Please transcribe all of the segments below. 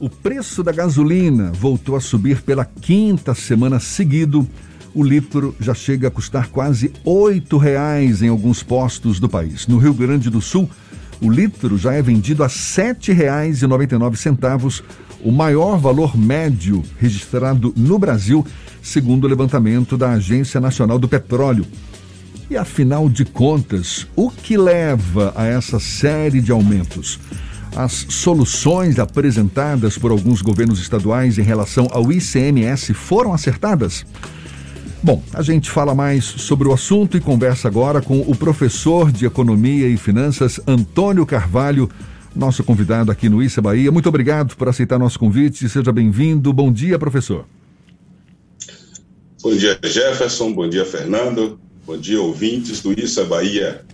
O preço da gasolina voltou a subir pela quinta semana seguido. O litro já chega a custar quase R$ reais em alguns postos do país. No Rio Grande do Sul, o litro já é vendido a R$ 7,99, o maior valor médio registrado no Brasil, segundo o levantamento da Agência Nacional do Petróleo. E afinal de contas, o que leva a essa série de aumentos? As soluções apresentadas por alguns governos estaduais em relação ao ICMS foram acertadas? Bom, a gente fala mais sobre o assunto e conversa agora com o professor de Economia e Finanças, Antônio Carvalho, nosso convidado aqui no Issa Bahia. Muito obrigado por aceitar nosso convite. Seja bem-vindo. Bom dia, professor. Bom dia, Jefferson. Bom dia, Fernando. Bom dia, ouvintes do Issa Bahia.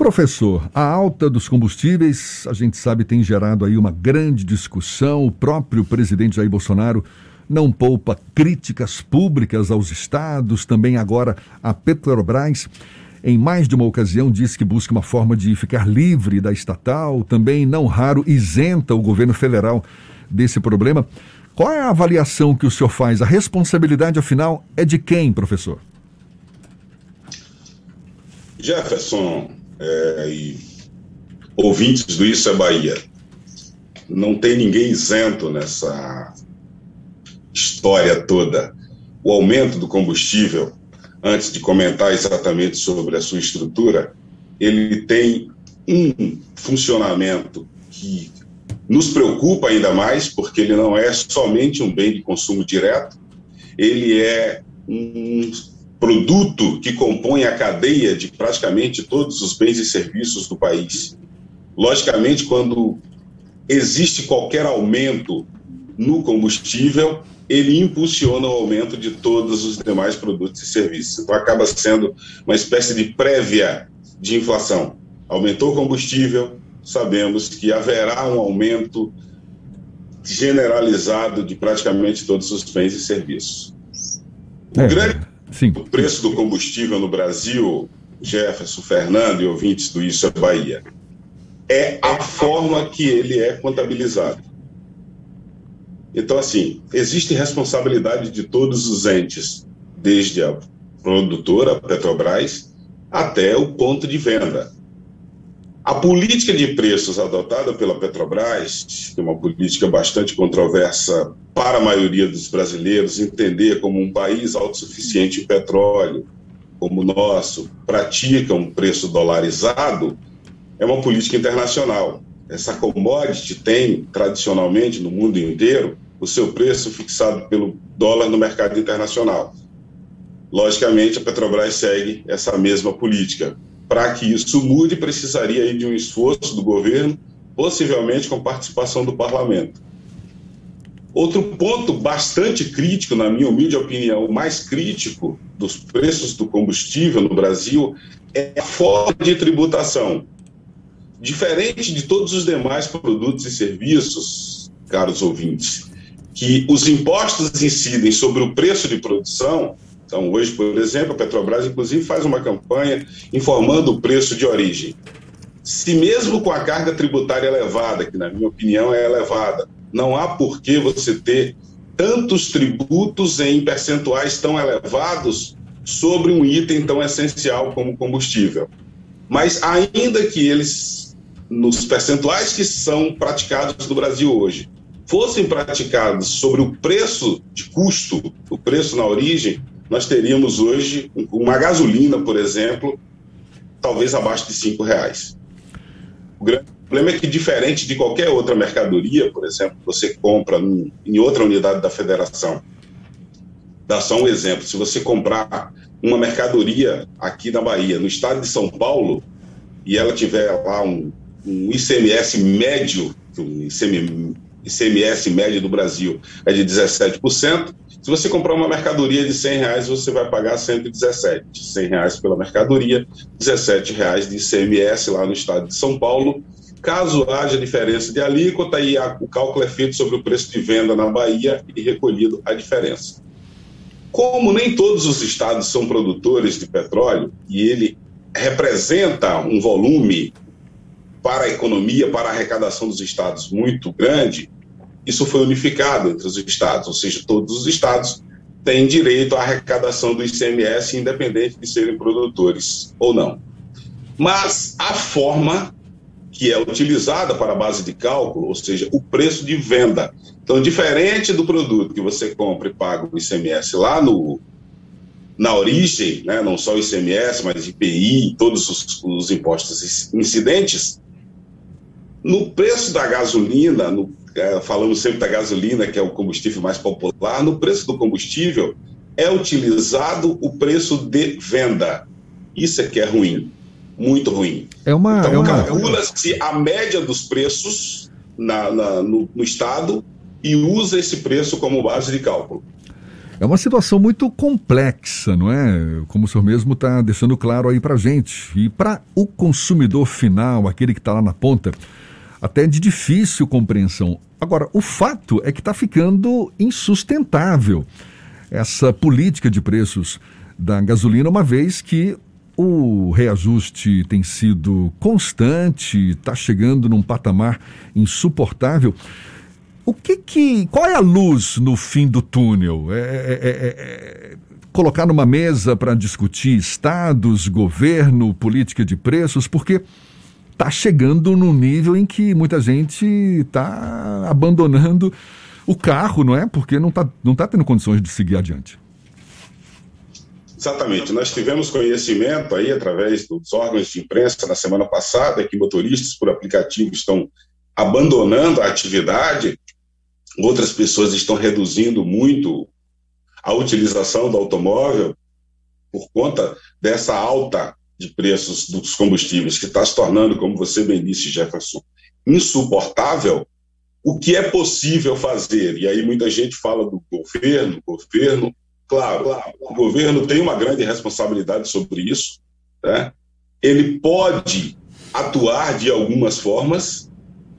Professor, a alta dos combustíveis, a gente sabe, tem gerado aí uma grande discussão. O próprio presidente Jair Bolsonaro não poupa críticas públicas aos estados, também agora a Petrobras. Em mais de uma ocasião, disse que busca uma forma de ficar livre da estatal, também, não raro, isenta o governo federal desse problema. Qual é a avaliação que o senhor faz? A responsabilidade, afinal, é de quem, professor? Jefferson, é, e ouvintes do Isso é Bahia, não tem ninguém isento nessa história toda. O aumento do combustível, antes de comentar exatamente sobre a sua estrutura, ele tem um funcionamento que nos preocupa ainda mais, porque ele não é somente um bem de consumo direto, ele é um produto que compõe a cadeia de praticamente todos os bens e serviços do país. Logicamente, quando existe qualquer aumento no combustível, ele impulsiona o aumento de todos os demais produtos e serviços. Então, acaba sendo uma espécie de prévia de inflação. Aumentou o combustível, sabemos que haverá um aumento generalizado de praticamente todos os bens e serviços. O é. grande Sim. O preço do combustível no Brasil, Jefferson, Fernando e ouvintes do Isso é Bahia, é a forma que ele é contabilizado. Então, assim, existe responsabilidade de todos os entes, desde a produtora, a Petrobras, até o ponto de venda. A política de preços adotada pela Petrobras, que é uma política bastante controversa para a maioria dos brasileiros, entender como um país autossuficiente em petróleo, como o nosso, pratica um preço dolarizado, é uma política internacional. Essa commodity tem, tradicionalmente, no mundo inteiro, o seu preço fixado pelo dólar no mercado internacional. Logicamente, a Petrobras segue essa mesma política para que isso mude, precisaria de um esforço do governo, possivelmente com participação do parlamento. Outro ponto bastante crítico, na minha humilde opinião, o mais crítico dos preços do combustível no Brasil é a forma de tributação. Diferente de todos os demais produtos e serviços, caros ouvintes, que os impostos incidem sobre o preço de produção, então, hoje, por exemplo, a Petrobras, inclusive, faz uma campanha informando o preço de origem. Se mesmo com a carga tributária elevada, que na minha opinião é elevada, não há por que você ter tantos tributos em percentuais tão elevados sobre um item tão essencial como combustível. Mas ainda que eles, nos percentuais que são praticados no Brasil hoje, fossem praticados sobre o preço de custo, o preço na origem, nós teríamos hoje uma gasolina, por exemplo, talvez abaixo de cinco reais. O grande problema é que, diferente de qualquer outra mercadoria, por exemplo, você compra em outra unidade da federação, dá só um exemplo, se você comprar uma mercadoria aqui na Bahia, no estado de São Paulo, e ela tiver lá um, um ICMS médio, um ICMS médio do Brasil é de 17%, se você comprar uma mercadoria de 100 reais, você vai pagar 117. 100 reais pela mercadoria, 17 reais de ICMS lá no estado de São Paulo. Caso haja diferença de alíquota, aí o cálculo é feito sobre o preço de venda na Bahia e recolhido a diferença. Como nem todos os estados são produtores de petróleo e ele representa um volume para a economia, para a arrecadação dos estados muito grande, isso foi unificado entre os estados, ou seja, todos os estados têm direito à arrecadação do ICMS, independente de serem produtores ou não. Mas a forma que é utilizada para a base de cálculo, ou seja, o preço de venda. Então, diferente do produto que você compra e paga o ICMS lá no, na origem, né, não só o ICMS, mas IPI, todos os, os impostos incidentes, no preço da gasolina, no, falamos sempre da gasolina, que é o combustível mais popular, no preço do combustível é utilizado o preço de venda. Isso é que é ruim, muito ruim. É uma, então, é uma... calcula-se a média dos preços na, na no, no Estado e usa esse preço como base de cálculo. É uma situação muito complexa, não é? Como o senhor mesmo está deixando claro aí para gente. E para o consumidor final, aquele que está lá na ponta, até de difícil compreensão. Agora, o fato é que está ficando insustentável essa política de preços da gasolina, uma vez que o reajuste tem sido constante, está chegando num patamar insuportável. O que que. Qual é a luz no fim do túnel? É, é, é, é colocar numa mesa para discutir estados, governo, política de preços, porque está chegando num nível em que muita gente está abandonando o carro, não é? Porque não está não tá tendo condições de seguir adiante. Exatamente. Nós tivemos conhecimento aí, através dos órgãos de imprensa, na semana passada, que motoristas por aplicativo estão abandonando a atividade outras pessoas estão reduzindo muito a utilização do automóvel por conta dessa alta de preços dos combustíveis, que está se tornando, como você bem disse, Jefferson, insuportável, o que é possível fazer? E aí muita gente fala do governo, governo, claro, o governo tem uma grande responsabilidade sobre isso, né? ele pode atuar de algumas formas,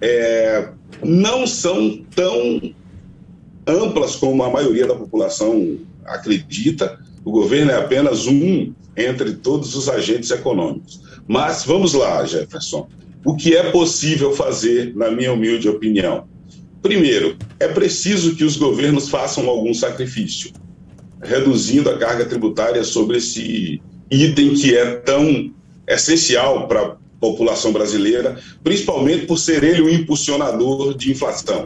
é, não são tão amplas como a maioria da população acredita. O governo é apenas um entre todos os agentes econômicos. Mas vamos lá, Jefferson. O que é possível fazer, na minha humilde opinião? Primeiro, é preciso que os governos façam algum sacrifício, reduzindo a carga tributária sobre esse item que é tão essencial para população brasileira, principalmente por ser ele o impulsionador de inflação.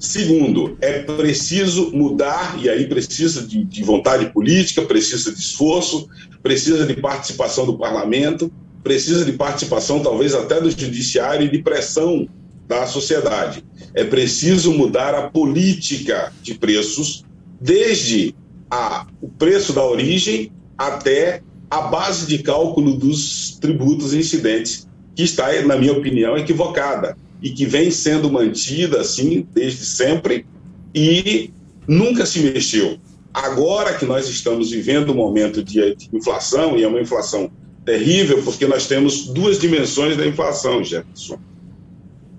Segundo, é preciso mudar, e aí precisa de, de, vontade política, precisa de esforço, precisa de participação do parlamento, precisa de participação talvez até do judiciário e de pressão da sociedade. É preciso mudar a política de preços, desde a, o preço da origem até a base de cálculo dos tributos incidentes, que está, na minha opinião, equivocada e que vem sendo mantida assim desde sempre e nunca se mexeu. Agora que nós estamos vivendo um momento de inflação, e é uma inflação terrível, porque nós temos duas dimensões da inflação, Jefferson.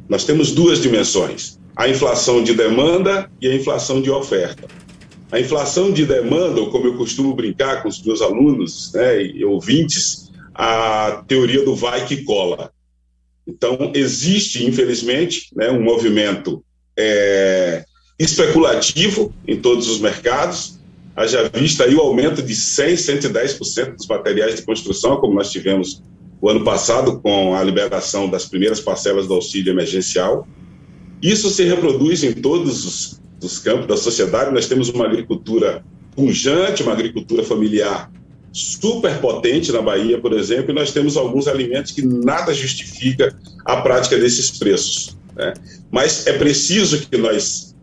Nós temos duas dimensões: a inflação de demanda e a inflação de oferta. A inflação de demanda, ou como eu costumo brincar com os meus alunos né, e ouvintes, a teoria do vai que cola. Então, existe, infelizmente, né, um movimento é, especulativo em todos os mercados. Haja vista aí o aumento de 100%, 110% dos materiais de construção, como nós tivemos o ano passado com a liberação das primeiras parcelas do auxílio emergencial. Isso se reproduz em todos os dos campos da sociedade, nós temos uma agricultura pujante, uma agricultura familiar super potente na Bahia, por exemplo, e nós temos alguns alimentos que nada justifica a prática desses preços. Né? Mas é preciso que nós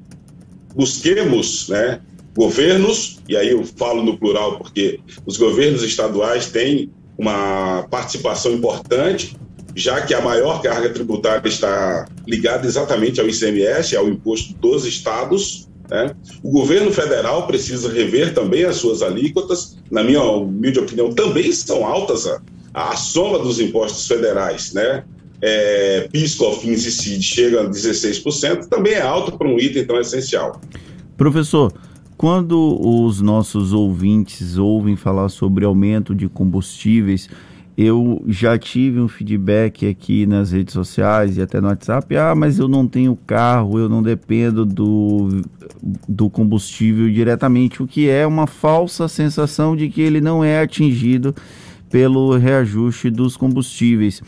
busquemos né, governos, e aí eu falo no plural porque os governos estaduais têm uma participação importante, já que a maior carga tributária está ligada exatamente ao ICMS, ao imposto dos estados. Né? O governo federal precisa rever também as suas alíquotas, na minha humilde opinião, também são altas a, a soma dos impostos federais, né? É, e CID chega a 16%, também é alto para um item tão essencial. Professor, quando os nossos ouvintes ouvem falar sobre aumento de combustíveis, eu já tive um feedback aqui nas redes sociais e até no WhatsApp. Ah, mas eu não tenho carro, eu não dependo do, do combustível diretamente, o que é uma falsa sensação de que ele não é atingido pelo reajuste dos combustíveis.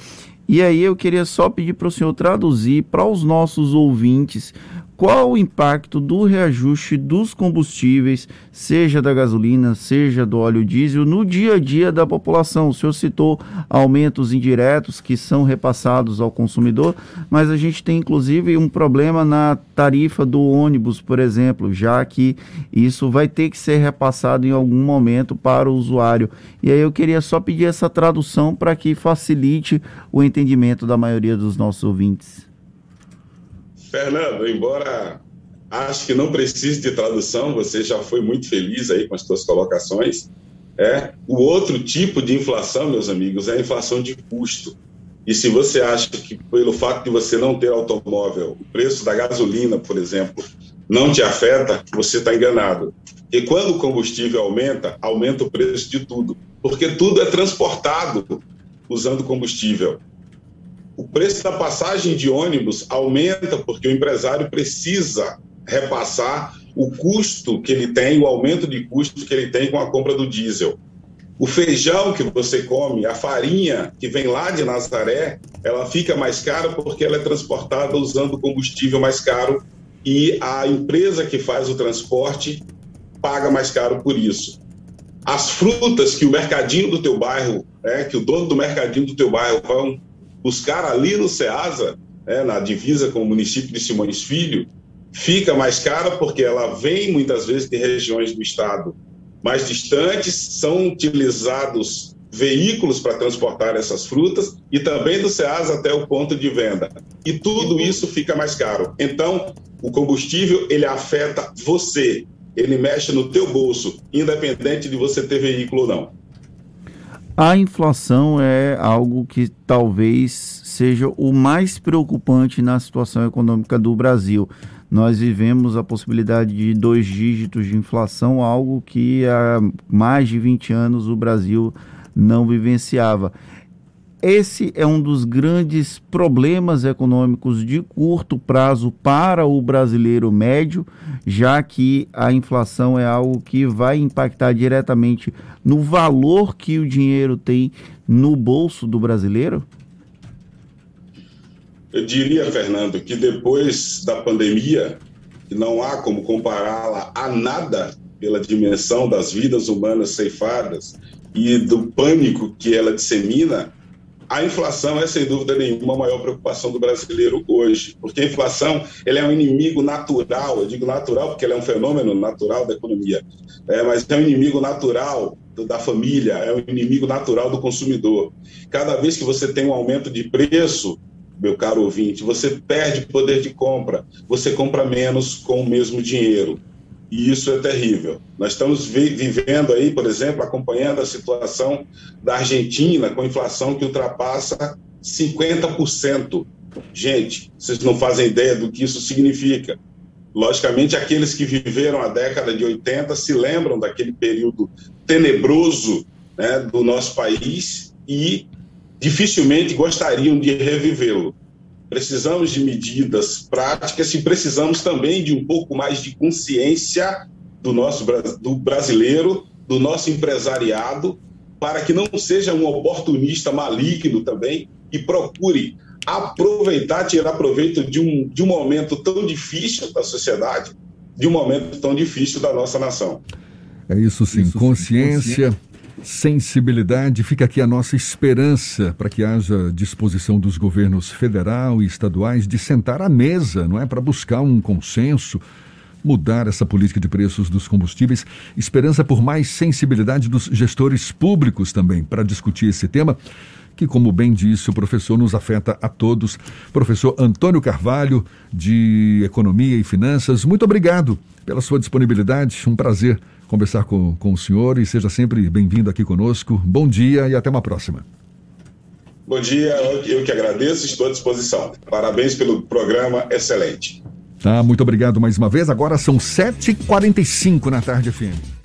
E aí eu queria só pedir para o senhor traduzir para os nossos ouvintes qual o impacto do reajuste dos combustíveis, seja da gasolina, seja do óleo diesel, no dia a dia da população. O senhor citou aumentos indiretos que são repassados ao consumidor, mas a gente tem inclusive um problema na tarifa do ônibus, por exemplo, já que isso vai ter que ser repassado em algum momento para o usuário. E aí eu queria só pedir essa tradução para que facilite o entendimento da maioria dos nossos ouvintes. Fernando, embora acho que não precise de tradução, você já foi muito feliz aí com as suas colocações. É, o outro tipo de inflação, meus amigos, é a inflação de custo. E se você acha que pelo fato de você não ter automóvel, o preço da gasolina, por exemplo, não te afeta, você está enganado. E quando o combustível aumenta, aumenta o preço de tudo, porque tudo é transportado usando combustível. O preço da passagem de ônibus aumenta porque o empresário precisa repassar o custo que ele tem, o aumento de custo que ele tem com a compra do diesel. O feijão que você come, a farinha que vem lá de Nazaré, ela fica mais cara porque ela é transportada usando combustível mais caro e a empresa que faz o transporte paga mais caro por isso. As frutas que o mercadinho do teu bairro, né, que o dono do mercadinho do teu bairro vão buscar ali no Ceasa, né, na divisa com o município de Simões Filho, fica mais cara porque ela vem muitas vezes de regiões do estado mais distantes, são utilizados veículos para transportar essas frutas e também do Ceasa até o ponto de venda. E tudo isso fica mais caro. Então, o combustível ele afeta você, ele mexe no teu bolso, independente de você ter veículo ou não. A inflação é algo que talvez seja o mais preocupante na situação econômica do Brasil. Nós vivemos a possibilidade de dois dígitos de inflação, algo que há mais de 20 anos o Brasil não vivenciava. Esse é um dos grandes problemas econômicos de curto prazo para o brasileiro médio, já que a inflação é algo que vai impactar diretamente no valor que o dinheiro tem no bolso do brasileiro? Eu diria, Fernando, que depois da pandemia, que não há como compará-la a nada pela dimensão das vidas humanas ceifadas e do pânico que ela dissemina, a inflação é, sem dúvida nenhuma, a maior preocupação do brasileiro hoje, porque a inflação ele é um inimigo natural, eu digo natural porque ele é um fenômeno natural da economia, é, mas é um inimigo natural da família, é um inimigo natural do consumidor. Cada vez que você tem um aumento de preço, meu caro ouvinte, você perde poder de compra, você compra menos com o mesmo dinheiro e isso é terrível. Nós estamos vivendo aí, por exemplo, acompanhando a situação da Argentina com inflação que ultrapassa 50%. Gente, vocês não fazem ideia do que isso significa. Logicamente, aqueles que viveram a década de 80 se lembram daquele período tenebroso né, do nosso país e dificilmente gostariam de revivê-lo precisamos de medidas práticas e precisamos também de um pouco mais de consciência do nosso do brasileiro, do nosso empresariado, para que não seja um oportunista maligno também e procure aproveitar, tirar proveito de um, de um momento tão difícil da sociedade, de um momento tão difícil da nossa nação. É isso sim, isso, consciência. consciência sensibilidade, fica aqui a nossa esperança para que haja disposição dos governos federal e estaduais de sentar à mesa, não é, para buscar um consenso, mudar essa política de preços dos combustíveis. Esperança por mais sensibilidade dos gestores públicos também para discutir esse tema que, como bem disse o professor, nos afeta a todos. Professor Antônio Carvalho, de Economia e Finanças, muito obrigado pela sua disponibilidade. Um prazer conversar com, com o senhor e seja sempre bem-vindo aqui conosco. Bom dia e até uma próxima. Bom dia, eu que agradeço, estou à disposição. Parabéns pelo programa excelente. Tá, muito obrigado mais uma vez. Agora são 7h45 na tarde, FM.